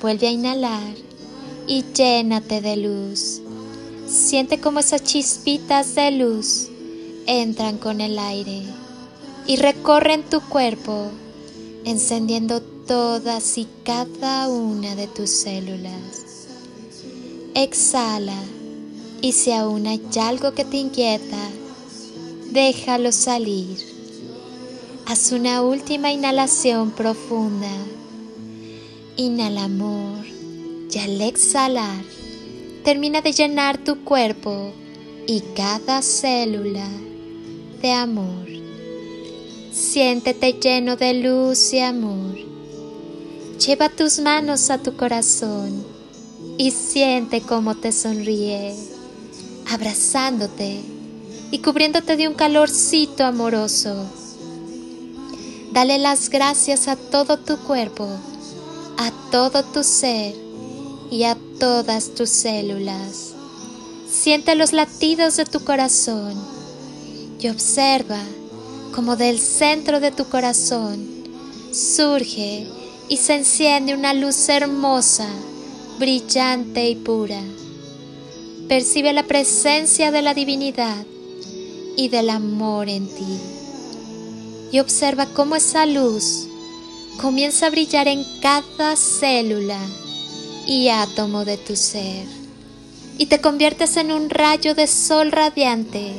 Vuelve a inhalar y llénate de luz. Siente como esas chispitas de luz entran con el aire y recorren tu cuerpo, encendiendo todas y cada una de tus células. Exhala y si aún hay algo que te inquieta, déjalo salir. Haz una última inhalación profunda Inhala amor y al exhalar termina de llenar tu cuerpo y cada célula de amor. Siéntete lleno de luz y amor. Lleva tus manos a tu corazón y siente cómo te sonríe, abrazándote y cubriéndote de un calorcito amoroso. Dale las gracias a todo tu cuerpo a todo tu ser y a todas tus células. Siente los latidos de tu corazón y observa cómo del centro de tu corazón surge y se enciende una luz hermosa, brillante y pura. Percibe la presencia de la divinidad y del amor en ti. Y observa cómo esa luz comienza a brillar en cada célula y átomo de tu ser y te conviertes en un rayo de sol radiante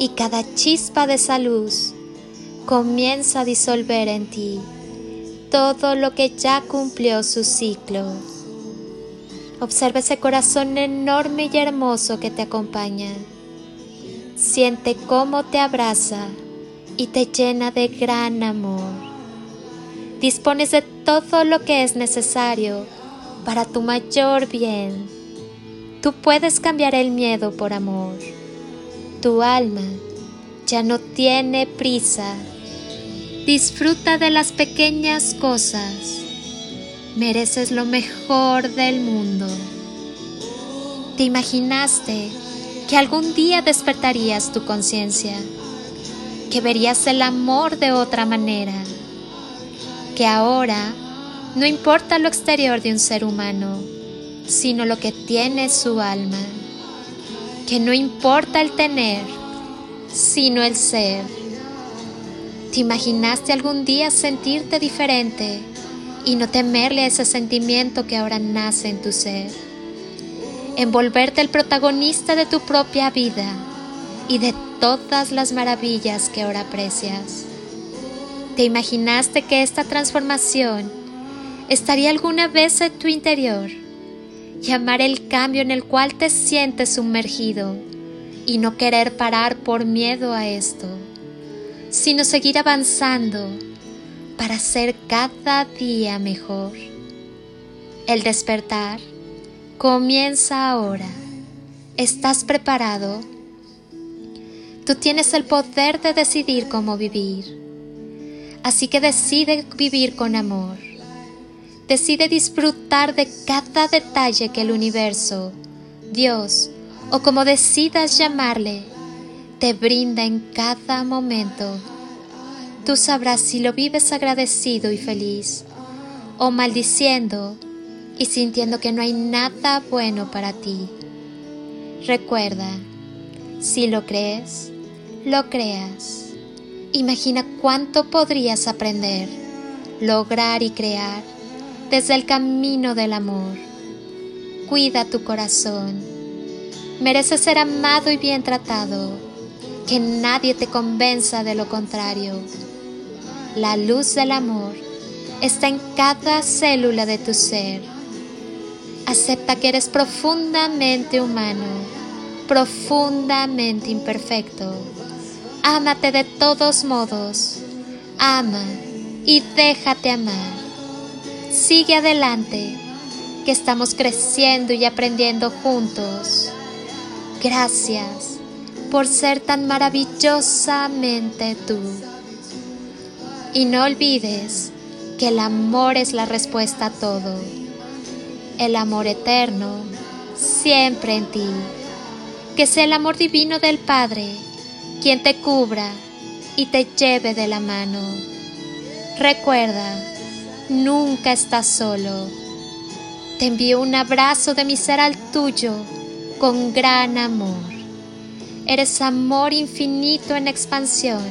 y cada chispa de esa luz comienza a disolver en ti todo lo que ya cumplió su ciclo. Observa ese corazón enorme y hermoso que te acompaña. Siente cómo te abraza y te llena de gran amor dispones de todo lo que es necesario para tu mayor bien. Tú puedes cambiar el miedo por amor. Tu alma ya no tiene prisa. Disfruta de las pequeñas cosas. Mereces lo mejor del mundo. ¿Te imaginaste que algún día despertarías tu conciencia? Que verías el amor de otra manera que ahora no importa lo exterior de un ser humano, sino lo que tiene su alma, que no importa el tener, sino el ser. ¿Te imaginaste algún día sentirte diferente y no temerle a ese sentimiento que ahora nace en tu ser? Envolverte el protagonista de tu propia vida y de todas las maravillas que ahora aprecias. ¿Te imaginaste que esta transformación estaría alguna vez en tu interior? Llamar el cambio en el cual te sientes sumergido y no querer parar por miedo a esto, sino seguir avanzando para ser cada día mejor. El despertar comienza ahora. ¿Estás preparado? Tú tienes el poder de decidir cómo vivir. Así que decide vivir con amor. Decide disfrutar de cada detalle que el universo, Dios o como decidas llamarle, te brinda en cada momento. Tú sabrás si lo vives agradecido y feliz o maldiciendo y sintiendo que no hay nada bueno para ti. Recuerda, si lo crees, lo creas. Imagina cuánto podrías aprender, lograr y crear desde el camino del amor. Cuida tu corazón. Mereces ser amado y bien tratado. Que nadie te convenza de lo contrario. La luz del amor está en cada célula de tu ser. Acepta que eres profundamente humano, profundamente imperfecto Ámate de todos modos. Ama y déjate amar. Sigue adelante que estamos creciendo y aprendiendo juntos. Gracias por ser tan maravillosamente tú. Y no olvides que el amor es la respuesta a todo. El amor eterno, siempre en ti. Que sea el amor divino del Padre quien te cubra y te lleve de la mano. Recuerda, nunca estás solo. Te envío un abrazo de mi ser al tuyo con gran amor. Eres amor infinito en expansión.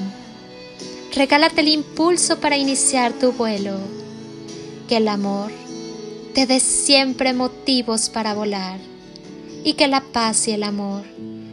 Regálate el impulso para iniciar tu vuelo. Que el amor te dé siempre motivos para volar y que la paz y el amor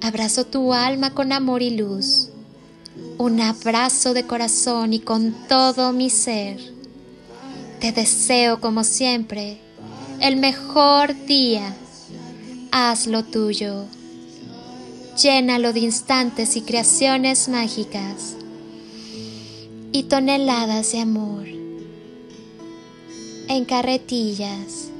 Abrazo tu alma con amor y luz un abrazo de corazón y con todo mi ser. Te deseo como siempre el mejor día. Hazlo tuyo. Llénalo de instantes y creaciones mágicas y toneladas de amor en carretillas